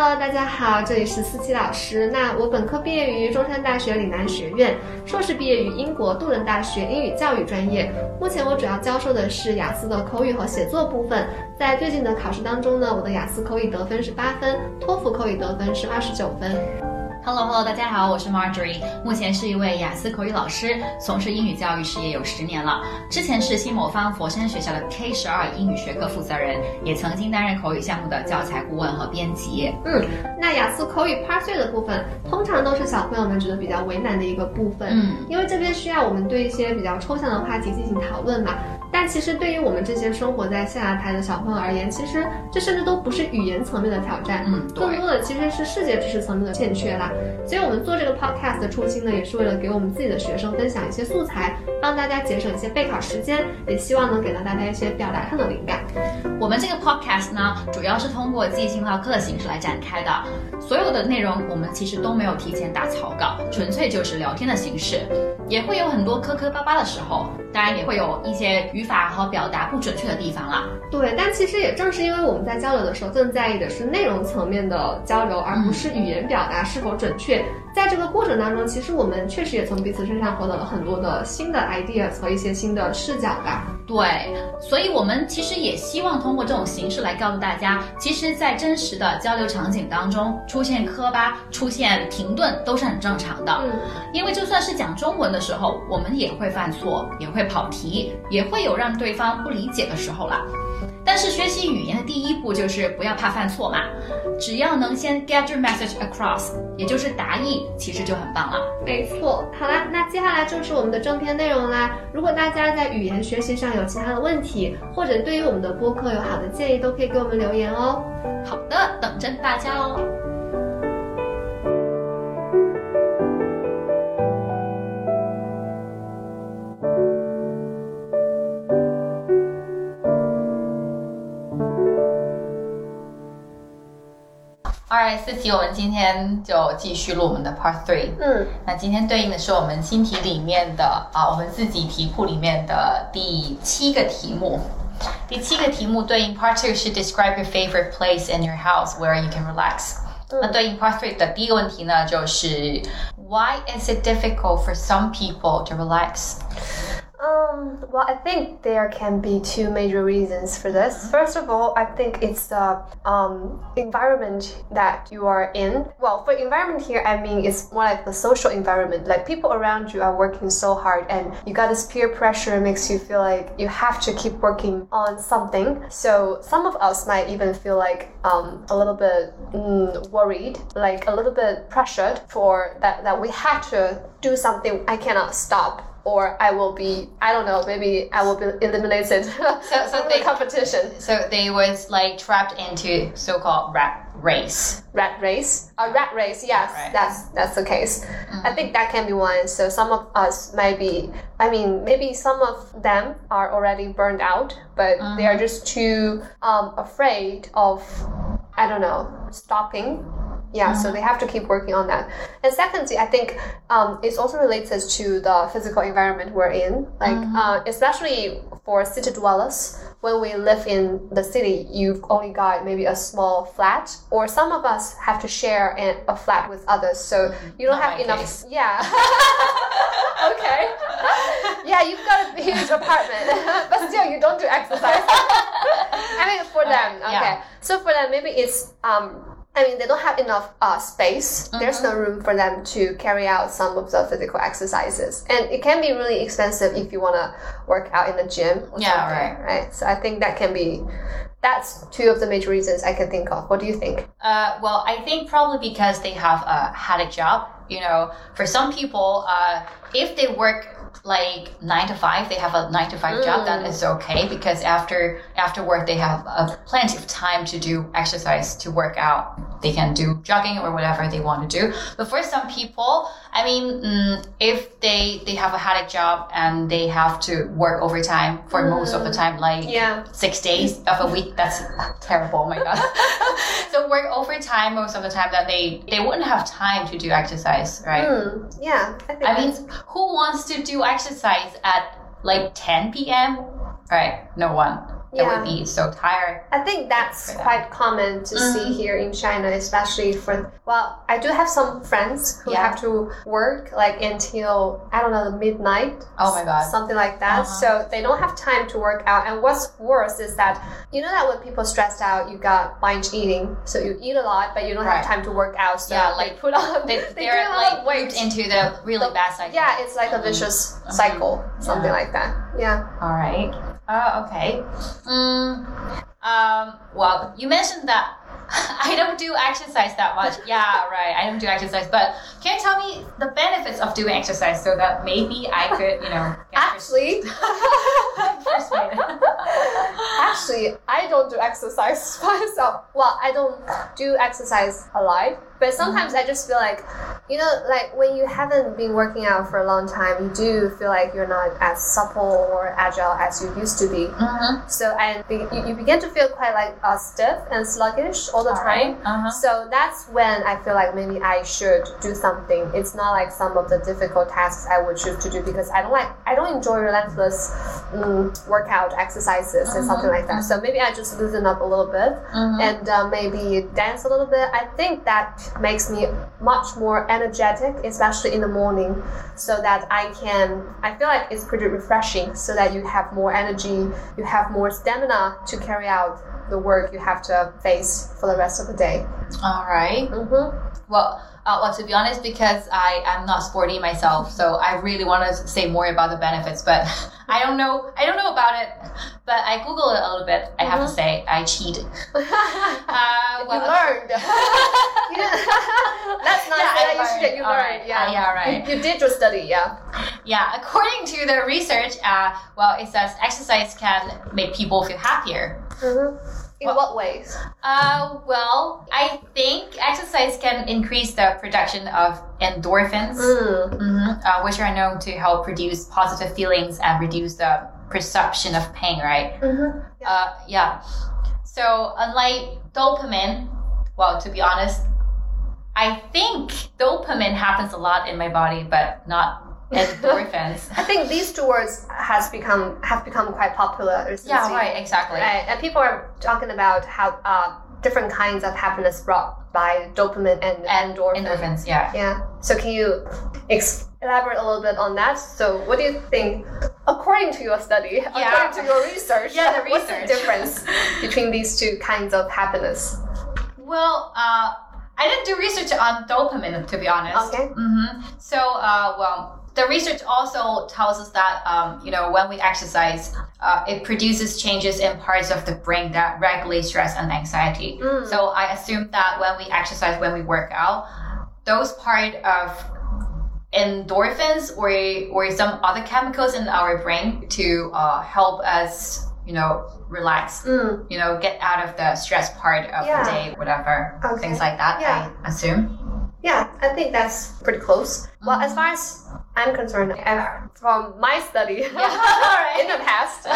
Hello，大家好，这里是思琪老师。那我本科毕业于中山大学岭南学院，硕士毕业于英国杜伦大学英语教育专业。目前我主要教授的是雅思的口语和写作部分。在最近的考试当中呢，我的雅思口语得分是八分，托福口语得分是二十九分。Hello Hello，大家好，我是 Marjorie，目前是一位雅思口语老师，从事英语教育事业有十年了。之前是新魔方佛山学校的 K 十二英语学科负责人，也曾经担任口语项目的教材顾问和编辑。嗯，那雅思口语 Part Three 的部分，通常都是小朋友们觉得比较为难的一个部分。嗯，因为这边需要我们对一些比较抽象的话题进行讨论嘛。但其实对于我们这些生活在象牙台的小朋友而言，其实这甚至都不是语言层面的挑战，嗯，更多的其实是世界知识层面的欠缺啦。所以我们做这个 podcast 的初心呢，也是为了给我们自己的学生分享一些素材，帮大家节省一些备考时间，也希望能给到大家一些表达上的灵感。我们这个 podcast 呢，主要是通过即兴唠嗑的形式来展开的，所有的内容我们其实都没有提前打草稿，纯粹就是聊天的形式，也会有很多磕磕巴巴的时候，当然也会有一些。语法和表达不准确的地方了。对，但其实也正是因为我们在交流的时候，更在意的是内容层面的交流，而不是语言表达是否准确。在这个过程当中，其实我们确实也从彼此身上获得了很多的新的 ideas 和一些新的视角吧。对，所以我们其实也希望通过这种形式来告诉大家，其实，在真实的交流场景当中，出现磕巴、出现停顿都是很正常的。嗯，因为就算是讲中文的时候，我们也会犯错，也会跑题，也会有让对方不理解的时候了。但是学习语言的第一步就是不要怕犯错嘛，只要能先 get your message across，也就是答意，其实就很棒了。没错，好啦，那接下来就是我们的正片内容啦。如果大家在语言学习上有其他的问题，或者对于我们的播客有好的建议，都可以给我们留言哦。好的，等着大家哦。Alright，四题，我们今天就继续录我们的 Part Three。嗯，那今天对应的是我们新题里面的啊，我们自己题库里面的第七个题目。第七个题目对应 Part Two 是 Describe your favorite place in your house where you can relax。那对应 Part Three 的第一个问题呢，就是 Why is it difficult for some people to relax？Um, well, I think there can be two major reasons for this. First of all, I think it's the um, environment that you are in. Well, for environment here, I mean it's more like the social environment. Like people around you are working so hard, and you got this peer pressure makes you feel like you have to keep working on something. So some of us might even feel like um, a little bit mm, worried, like a little bit pressured for that that we have to do something. I cannot stop or I will be I don't know maybe I will be eliminated so, so they, the competition. So they was like trapped into so-called rat race. Rat race, a rat race. Yes, right. that's that's the case. Mm-hmm. I think that can be one. So some of us might be. I mean, maybe some of them are already burned out, but mm-hmm. they are mm-hmm. just too um, afraid of I don't know stopping yeah, mm-hmm. so they have to keep working on that. And secondly, I think um, it's also related to the physical environment we're in. Like, mm-hmm. uh, especially for city dwellers, when we live in the city, you've only got maybe a small flat, or some of us have to share an, a flat with others, so you don't Not have enough. Case. Yeah. okay. yeah, you've got a huge apartment, but still you don't do exercise. I mean, for them, okay. Yeah. So for them, maybe it's um, I mean, they don't have enough uh, space. Mm-hmm. There's no room for them to carry out some of the physical exercises, and it can be really expensive if you want to work out in the gym. yeah, right. Right. So I think that can be. That's two of the major reasons I can think of. What do you think? Uh, well, I think probably because they have a had a job. You know, for some people, uh, if they work like nine to five, they have a nine to five mm. job, then it's okay because after after work they have uh, plenty of time to do exercise to work out. They can do jogging or whatever they want to do. But for some people, I mean, mm, if they they have a had job and they have to work overtime for mm. most of the time, like yeah. six days of a week, that's terrible. Oh my god! so work overtime most of the time that they they wouldn't have time to do exercise, right? Mm. Yeah, I, I mean, who wants to do exercise at like 10 p.m.? Right, no one. It Yeah. would be so tired. I think that's quite common to see Mhm. here in China, especially for well, I do have some friends who Yeah. have to work like until I don't know midnight. Oh my God. something like that. Uh-huh. So they don't have time to work out. And what's worse is that you know that when people stressed out, you got binge eating, so you eat a lot, but you don't Right. have time to work out. So Yeah, like, put on They, they they're gain a like weight. into the really bad cycle. Yeah, it's like a vicious Mhm. cycle, something Yeah. like that. Yeah. All right. Uh, okay. Mm, um, well, you mentioned that I don't do exercise that much. Yeah, right. I don't do exercise, but can you tell me the benefits of doing exercise so that maybe I could, you know, Actually, actually, I don't do exercise myself. Well, I don't do exercise a lot, but sometimes I just feel like, you know, like when you haven't been working out for a long time, you do feel like you're not as supple or agile as you used to be. mm-hmm. So and you, you begin to feel quite like uh, stiff and sluggish all the time. Uh-huh. So that's when I feel like maybe I should do something. It's not like some of the difficult tasks I would choose to do because I don't like I don't enjoy relentless um, workout exercises and something like that. So maybe I just loosen up a little bit Mhm. and uh, maybe dance a little bit. I think that makes me much more energetic, especially in the morning, so that I can. I feel like it's pretty refreshing, so that you have more energy, you have more stamina to carry out the work you have to face for the rest of the day. All right. Mm-hmm. Well, uh, well, to be honest, because I am not sporty myself, so I really want to say more about the benefits, but I don't know. I don't know about it. But I googled it a little bit. I have to say, I cheated. Uh, you well- learned. You didn't- That's not Yeah, that you should get you learned. Learned. right. Yeah, Uh, yeah, right. You, you did your study. Yeah. Yeah, according to the research, uh, well, it says exercise can make people feel happier. Mm-hmm. In Well- what ways? Uh, well, I think exercise can increase the production of endorphins, Mm. hmm uh, which are known to help produce positive feelings and reduce the perception of pain, right? Mm-hmm. Uh, yeah. So, unlike dopamine, well, to be honest, I think dopamine happens a lot in my body, but not endorphins. I think these two words has become have become quite popular recently. yeah, right, exactly. Right, and people are talking about how uh, different kinds of happiness brought by dopamine and, And endorphin. endorphins, yeah. Yeah. So can you ex- elaborate a little bit on that? So what do you think, according to your study, Yeah. according to your research, Yeah, the research. what's the difference between these two kinds of happiness? Well, uh, I didn't do research on dopamine, to be honest. Okay. hmm So, uh, well, the research also tells us that, um, you know, when we exercise, uh, it produces changes in parts of the brain that regulate stress and anxiety. Mm. So I assume that when we exercise, when we work out, those part of endorphins or or some other chemicals in our brain to uh, help us, you know, relax Mm. you know, get out of the stress part of Yeah. the day, whatever, Okay. things like that. Yeah. I assume. Yeah, I think that's pretty close. Well, as far as I'm concerned, I, from my study Alright. in the past,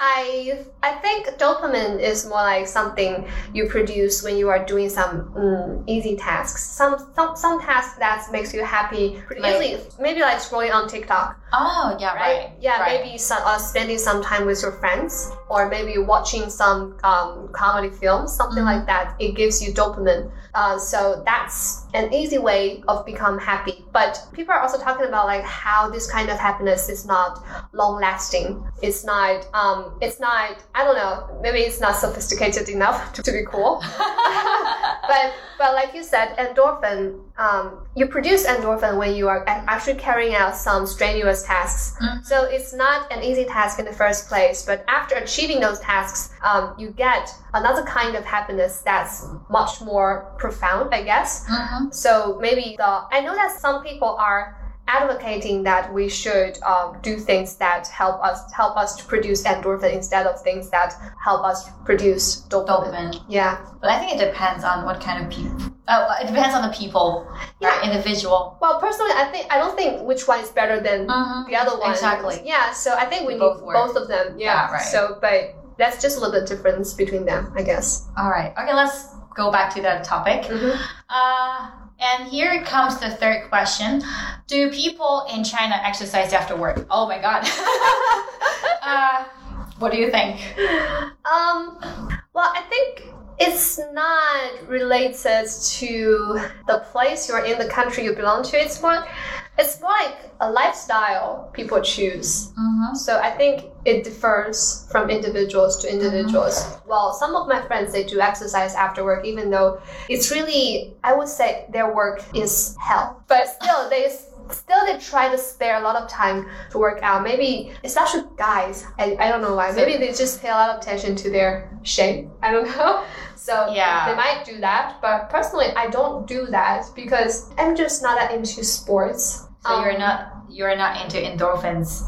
I I think dopamine is more like something you produce when you are doing some mm, easy tasks. Some some some tasks that makes you happy Like- easily. Maybe like scrolling on TikTok, Oh, yeah, right? right. Yeah, right. maybe some, uh, spending some time with your friends, or maybe watching some um, comedy films, something Mhm. like that. It gives you dopamine. Uh, so that's an easy way of become happy. But people are also talking about like how this kind of happiness is not long lasting. It's not. Um, it's not. I don't know. Maybe it's not sophisticated enough to, to be cool. but but like you said, endorphin. Um, you produce endorphin when you are actually carrying out some strenuous tasks. Mhm. So it's not an easy task in the first place. But after achieving those tasks, um, you get another kind of happiness that's much more profound, I guess. Mhm. So maybe the I know that some people are advocating that we should um, do things that help us help us to produce endorphin instead of things that help us produce dopamine. Dopamine. Yeah. But I think it depends on what kind of people. Oh, it depends on the people, Yeah. right? Individual. Well, personally, I think I don't think which one is better than Mhm. the other one. Exactly. Yeah. So I think we need Both both, of them. Yeah. Yeah, right. So, but that's just a little bit difference between them, I guess. All right. Okay, let's go back to the topic. Mhm. Uh, and here comes the third question: Do people in China exercise after work? Oh my god. uh, What do you think? Um, well, I think it's not related to the place you're in, the country you belong to. It's more, it's more like a lifestyle people choose. Mm-hmm. So I think it differs from individuals to individuals. Well, some of my friends they do exercise after work, even though it's really I would say their work is hell, but still they still they try to spare a lot of time to work out. Maybe especially guys, I, I don't know why. Maybe they just pay a lot of attention to their shape. I don't know. So Yeah. they might do that, but personally I don't do that because I'm just not that into sports. So Um, you're not you're not into endorphins.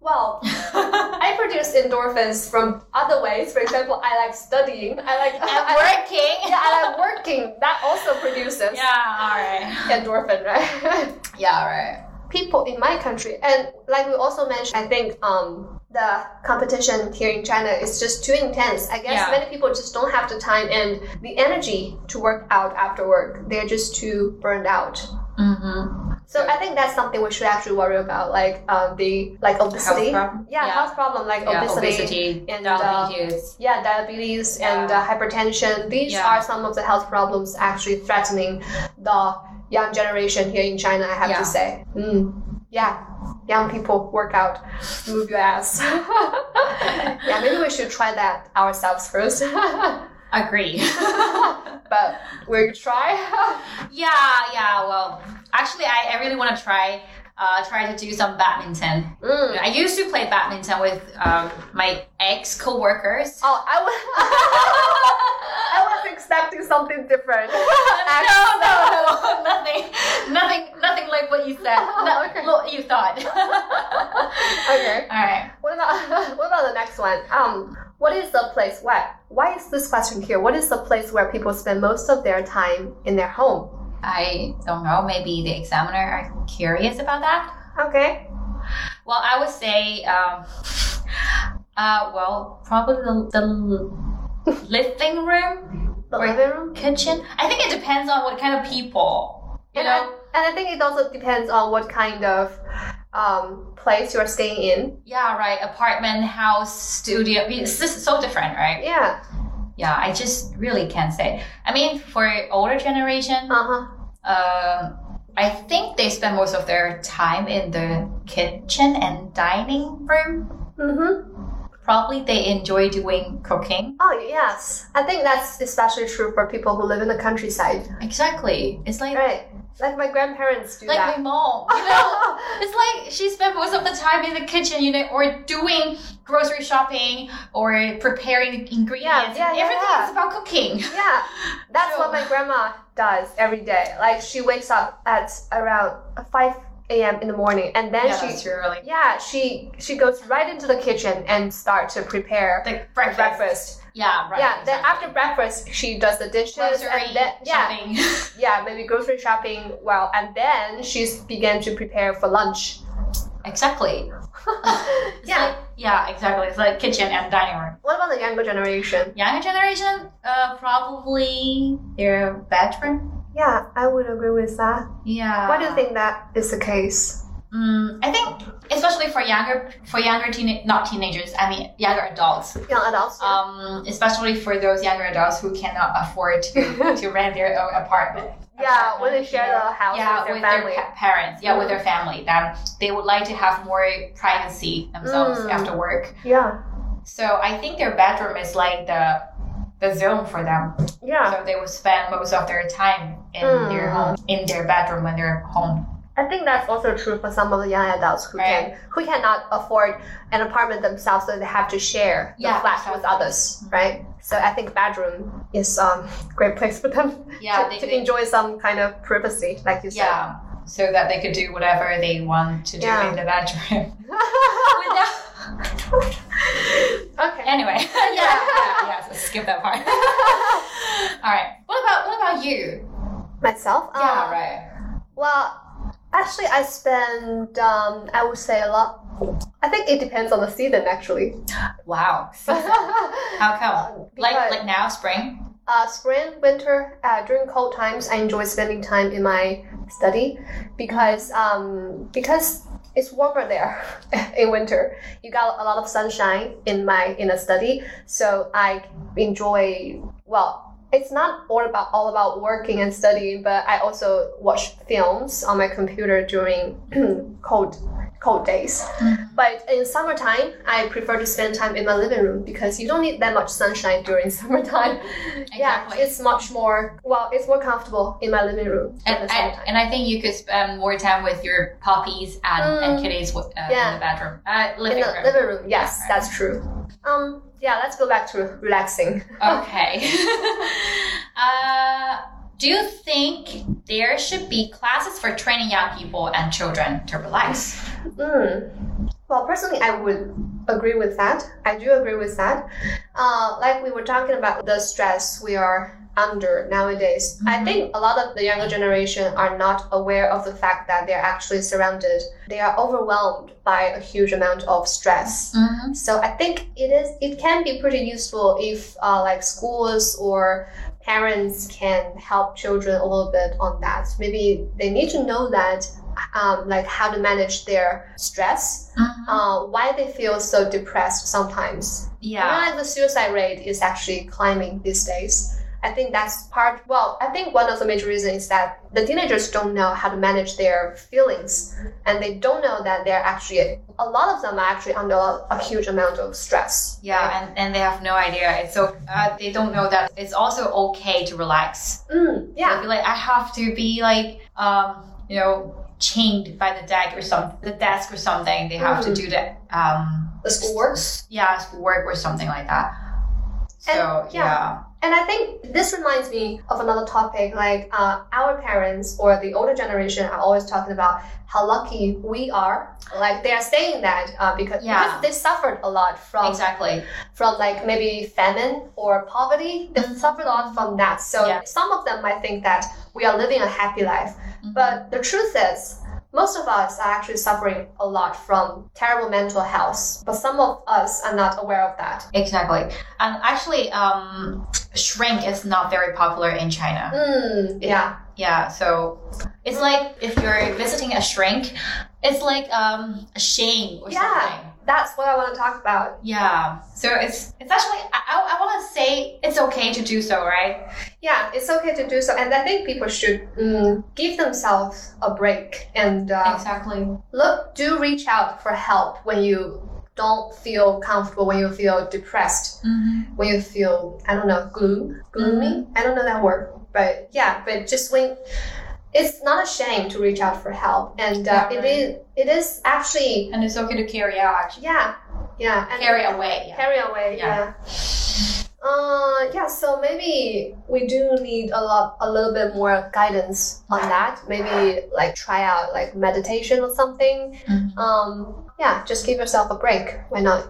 Well, I produce endorphins from other ways. For example, I like studying. I like and I like, working. yeah, I like working. That also produces Yeah, all right. endorphin, right? Yeah, all right. People in my country, and like we also mentioned, I think um, the competition here in China is just too intense. I guess Yeah. many people just don't have the time and the energy to work out after work. They're just too burned out. Mm-hmm. So I think that's something we should actually worry about, like um, the like obesity. problem? Yeah, Yeah. health problem like Yeah, obesity. obesity, and, uh, diabetes. Yeah, diabetes Yeah. and uh, hypertension. These are some of the health problems actually threatening the young generation here in China, I have to say. Mm. Yeah, young people work out, move your ass. yeah, maybe we should try that ourselves first. Agree. but we'll try. yeah, yeah. Well, actually, I, I really want to try uh, try to do some badminton. Mm. I used to play badminton with um, my ex coworkers. Oh, I was, I was expecting something different. no, no, no, nothing, nothing, nothing like what you said. No, Okay. What you thought. Okay. All right. What about what about the next one? Um, what is the place? Why why is this question here? What is the place where people spend most of their time in their home? I don't know. Maybe the examiner are curious about that. Okay. Well, I would say, um, uh, well, probably the, the living room, The living room. kitchen. I think it depends on what kind of people. You And know. I, and I think it also depends on what kind of um, place you're staying in. yeah, right. Apartment, house, studio. It's just so different, right? Yeah. Yeah, I just really can't say. I mean, for older generation, Uh huh. um, I think they spend most of their time in the kitchen and dining room. Mhm. Probably they enjoy doing cooking. Oh yes. I think that's especially true for people who live in the countryside. Exactly. It's like Right. Like my grandparents do like that. my mom. You know, it's like she spent most of the time in the kitchen, you know, or doing grocery shopping or preparing ingredients. yeah, yeah, Everything yeah. is about cooking. Yeah, that's So- what my grandma does every day. Like she wakes up at around five a.m. in the morning, and then yeah, she that's true. Really. yeah she she goes right into the kitchen and start to prepare The breakfast. breakfast. Yeah, right. yeah, then exactly. after breakfast she does the dishes grocery and then yeah shopping. yeah maybe grocery shopping. Well, and then she's began to prepare for lunch. exactly. Yeah. like- yeah, exactly. It's like kitchen and dining room. What about the younger generation? Younger generation, uh, probably their bedroom. Yeah, I would agree with that. Yeah. Why do you think that is the case? Mm, I think, especially for younger, for younger teen, not teenagers. I mean, younger adults. Young adults. yeah. Um, especially for those younger adults who cannot afford to, to rent their own apartment. yeah, when they share the house yeah, with their with family. their pa- parents. Yeah, with their family. Then they would like to have more privacy themselves Mm. after work. yeah, So I think their bedroom is like the the zone for them. yeah. So they would spend most of their time in Mm. their home, in their bedroom when they're home. I think that's also true for some of the young adults who Right. can who cannot afford an apartment themselves, so they have to share the Yeah, flat with others, right? So I think bedroom is um great place for them Yeah, to, they- to they- enjoy some kind of privacy, like you said. Yeah, so that they could do whatever they want to do Yeah. in the bedroom. Without- okay. anyway, yeah, yeah, yeah. So skip that part. All right. What about what about you? Myself. Yeah, Um, right. Well, actually, I spend um I would say a lot. I think it depends on the season, actually. Wow. How come? Like like now, spring. Uh, spring, winter, uh, during cold times, I enjoy spending time in my study because um, because it's warmer there in winter. You got a lot of sunshine in my in the study, so I enjoy well. It's not all about all about working and studying, but I also watch films on my computer during cold cold days. But in summertime, I prefer to spend time in my living room because you don't need that much sunshine during summertime. Yeah, it's much more well, it's more comfortable in my living room And, the I, and I think you could spend more time with your puppies and, and Mm. kitties uh, Yeah. in the bedroom, uh, living in the room. living room, yes, Yeah, right. that's true. Um, yeah, let's go back to relaxing. Okay. uh, do you think there should be classes for training young people and children to relax? Mm. Well, personally, I would agree with that. I do agree with that. Uh, like we were talking about the stress we are under nowadays. I Mhm. think a lot of the younger generation are not aware of the fact that they're actually surrounded. They are overwhelmed by a huge amount of stress. Mm-hmm. So I think it is it can be pretty useful if uh, like schools or parents can help children a little bit on that. Maybe they need to know that um, like how to manage their stress, uh, why they feel so depressed sometimes. I Yeah. realize the suicide rate is actually climbing these days. I think that's part. Well, I think one of the major reasons is that the teenagers don't know how to manage their feelings, and they don't know that they're actually a lot of them are actually under a, huge amount of stress. Yeah, and, and they have no idea. So uh, they don't know that it's also okay to relax. Mm, yeah. Be like, I have to be like, um, you know, chained by the desk or some the desk or something. They have to Mm. do the um, The schoolwork. yeah, schoolwork or something like that. So And, yeah. yeah. And I think this reminds me of another topic. Like uh, our parents or the older generation are always talking about how lucky we are. Like they are saying that uh, because, Yeah. because they suffered a lot from exactly. from like maybe famine or poverty. They Mhm. suffered a lot from that. So Yeah. some of them might think that we are living a happy life. Mhm. But the truth is, most of us are actually suffering a lot from terrible mental health. But some of us are not aware of that. Exactly. And actually, um, shrink is not very popular in China. Mm, yeah. Yeah, so it's like if you're visiting a shrink, it's like um, a shame or Yeah. something. That's what I want to talk about. Yeah. So it's it's actually I, I, want to say it's okay to do so, right? Yeah, it's okay to do so. And I think people should mm, give themselves a break and uh, Exactly. look, do reach out for help when you don't feel comfortable, when you feel depressed. Mm-hmm. when you feel I don't know gloom, gloomy. I don't know that word, but yeah, but just when it's not a shame to reach out for help, and uh, Yeah, it right. is it is actually And it's okay to carry out actually. yeah yeah and Carry away. Yeah. carry away Yeah. yeah. Uh, yeah, so maybe we do need a lot, a little bit more guidance on that. Maybe like try out like meditation or something. Mhm. Um, yeah, just give yourself a break. Why not?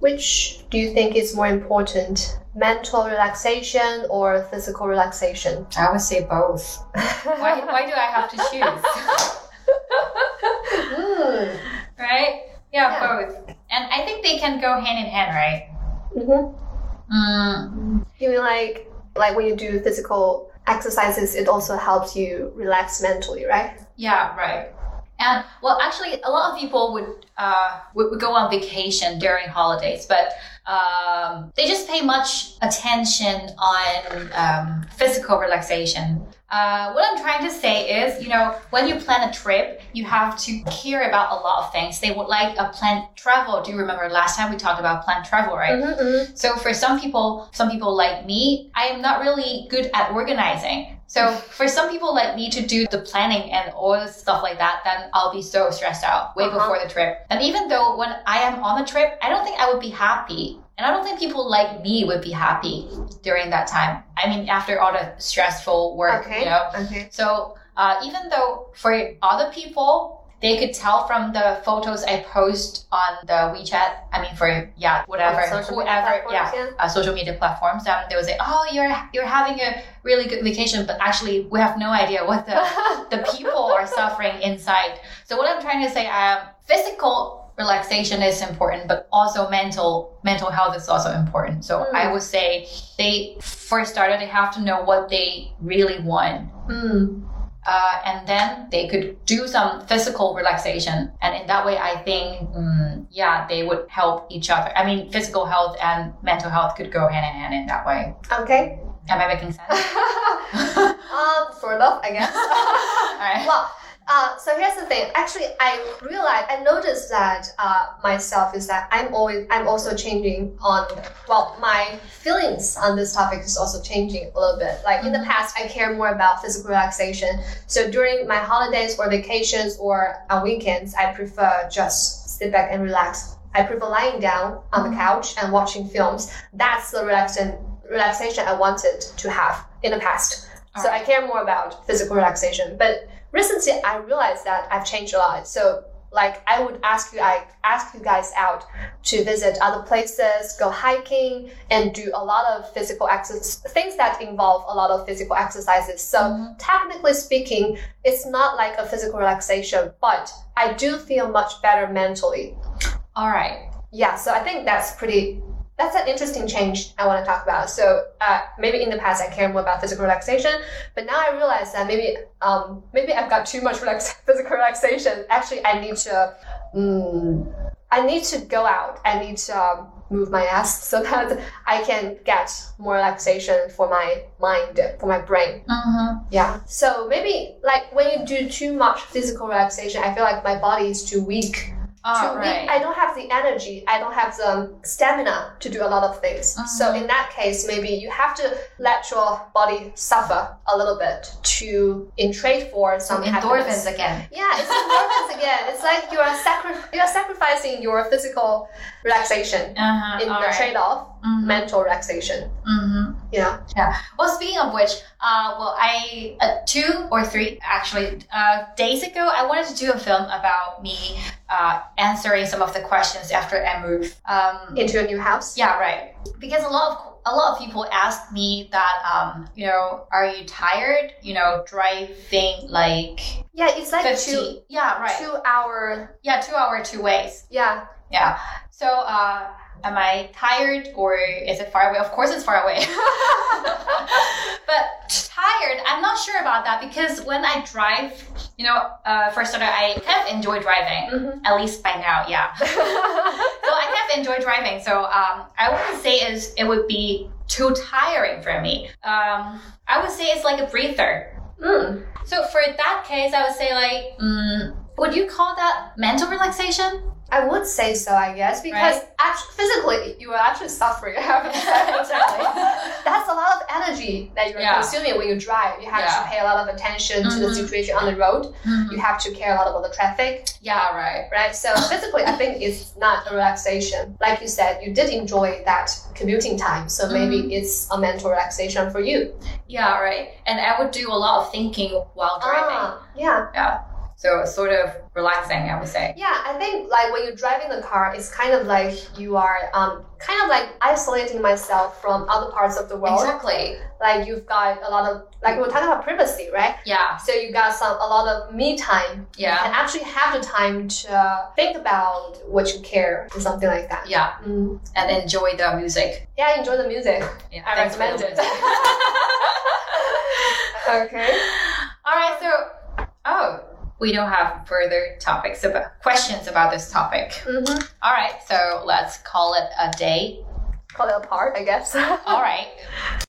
Which do you think is more important, mental relaxation or physical relaxation? I would say both. Why, why do I have to choose? mm. right? Yeah, Yeah. both. And I think they can go hand in hand, right? hmm Mm, You mean like like when you do physical exercises, it also helps you relax mentally, right? yeah, right. And well, actually, a lot of people would uh, would, would go on vacation during holidays, but um, they just pay much attention on um, physical relaxation. Uh, what I'm trying to say is, you know, when you plan a trip, you have to care about a lot of things. They would like a planned travel. Do you remember last time we talked about planned travel, right? Mm-hmm, So for some people, some people like me, I am not really good at organizing. So for some people like me to do the planning and all the stuff like that, then I'll be so stressed out way Uh-huh. before the trip. And even though when I am on the trip, I don't think I would be happy. And I don't think people like me would be happy during that time. I mean, after all the stressful work, Okay. you know. Okay. So uh, even though for other people, they could tell from the photos I post on the WeChat. I mean, for yeah, whatever, social media whoever, yeah. Uh, social media platforms. Um, they would say, "Oh, you're you're having a really good vacation," but actually, we have no idea what the the people are suffering inside. So what I'm trying to say, um, physical relaxation is important, but also mental mental health is also important. So Mm. I would say they first started they have to know what they really want Mm. Uh, and then they could do some physical relaxation. And in that way, I think, mm, yeah, they would help each other. I mean, physical health and mental health could go hand in hand in that way. Okay. Am I making sense? um, sort of, I guess. All right. well, uh, so here's the thing. Actually, I realized, I noticed that uh, myself is that I'm always, I'm also changing on. Well, my feelings on this topic is also changing a little bit. Like in the past, I care more about physical relaxation. So during my holidays or vacations or on weekends, I prefer just sit back and relax. I prefer lying down on the couch and watching films. That's the relaxation relaxation I wanted to have in the past. So I care more about physical relaxation. But recently I realized that I've changed a lot. So like I would ask you I ask you guys out to visit other places, go hiking and do a lot of physical exercise things that involve a lot of physical exercises. So mm-hmm. technically speaking, it's not like a physical relaxation, but I do feel much better mentally. All right. Yeah, so I think that's pretty that's an interesting change I want to talk about. So uh, maybe in the past I cared more about physical relaxation, but now I realize that maybe um, maybe I've got too much relax- physical relaxation. Actually, I need to mm, I need to go out. I need to um, move my ass so that I can get more relaxation for my mind, for my brain. Mm-hmm. Yeah. So maybe like when you do too much physical relaxation, I feel like my body is too weak All to right. be, I don't have the energy, I don't have the stamina to do a lot of things. Uh-huh. So in that case, maybe you have to let your body suffer a little bit to in trade for some happiness. Endorphins again. Yeah, it's endorphins again. It's like you are sacri- you are sacrificing your physical relaxation Uh-huh. in All the right. trade-off Mhm. mental relaxation. Mm-hmm. Yeah. Yeah. Well, speaking of which, uh, well, I uh, two or three actually uh, days ago, I wanted to do a film about me uh, answering some of the questions after I moved. Um, Into a new house. yeah, right. Because a lot of a lot of people ask me that, um, you know, are you tired? You know, driving like Yeah, it's like fifty. two yeah, right. two hour. yeah, two hour, two ways. Yeah. Yeah. So, uh, am I tired or is it far away? Of course, it's far away. but tired, I'm not sure about that because when I drive, you know, uh, for starter, I kind of enjoy driving. Mhm. At least by now, yeah. so I kind of enjoy driving. So um, I wouldn't say is it would be too tiring for me. Um, I would say it's like a breather. Mm. So for that case, I would say like, mm, would you call that mental relaxation? I would say so, I guess, because Right. actually, physically you are actually suffering. That's a lot of energy that you're Yeah. consuming when you drive. You have Yeah. to pay a lot of attention to the Mhm. situation on the road. You have to care a lot about the traffic, Yeah, right. right? So physically, I think it's not a relaxation. Like you said, you did enjoy that commuting time, so maybe Mm-hmm. it's a mental relaxation for you. Yeah, right. And I would do a lot of thinking while driving. Ah, yeah. Yeah. So it's sort of relaxing, I would say. Yeah, I think like when you're driving the car, it's kind of like you are um, kind of like isolating myself from other parts of the world. Exactly. Like you've got a lot of like we we're talking about privacy, right? Yeah. So you got some a lot of me time Yeah. and actually have the time to think about what you care or something like that. Yeah. Mm. And enjoy the music. Yeah, enjoy the music. Yeah. I recommend it. okay. All right. So, oh, we don't have further topics about questions about this topic. Mm-hmm. All right. So let's call it a day. Call it a part, I guess. All right.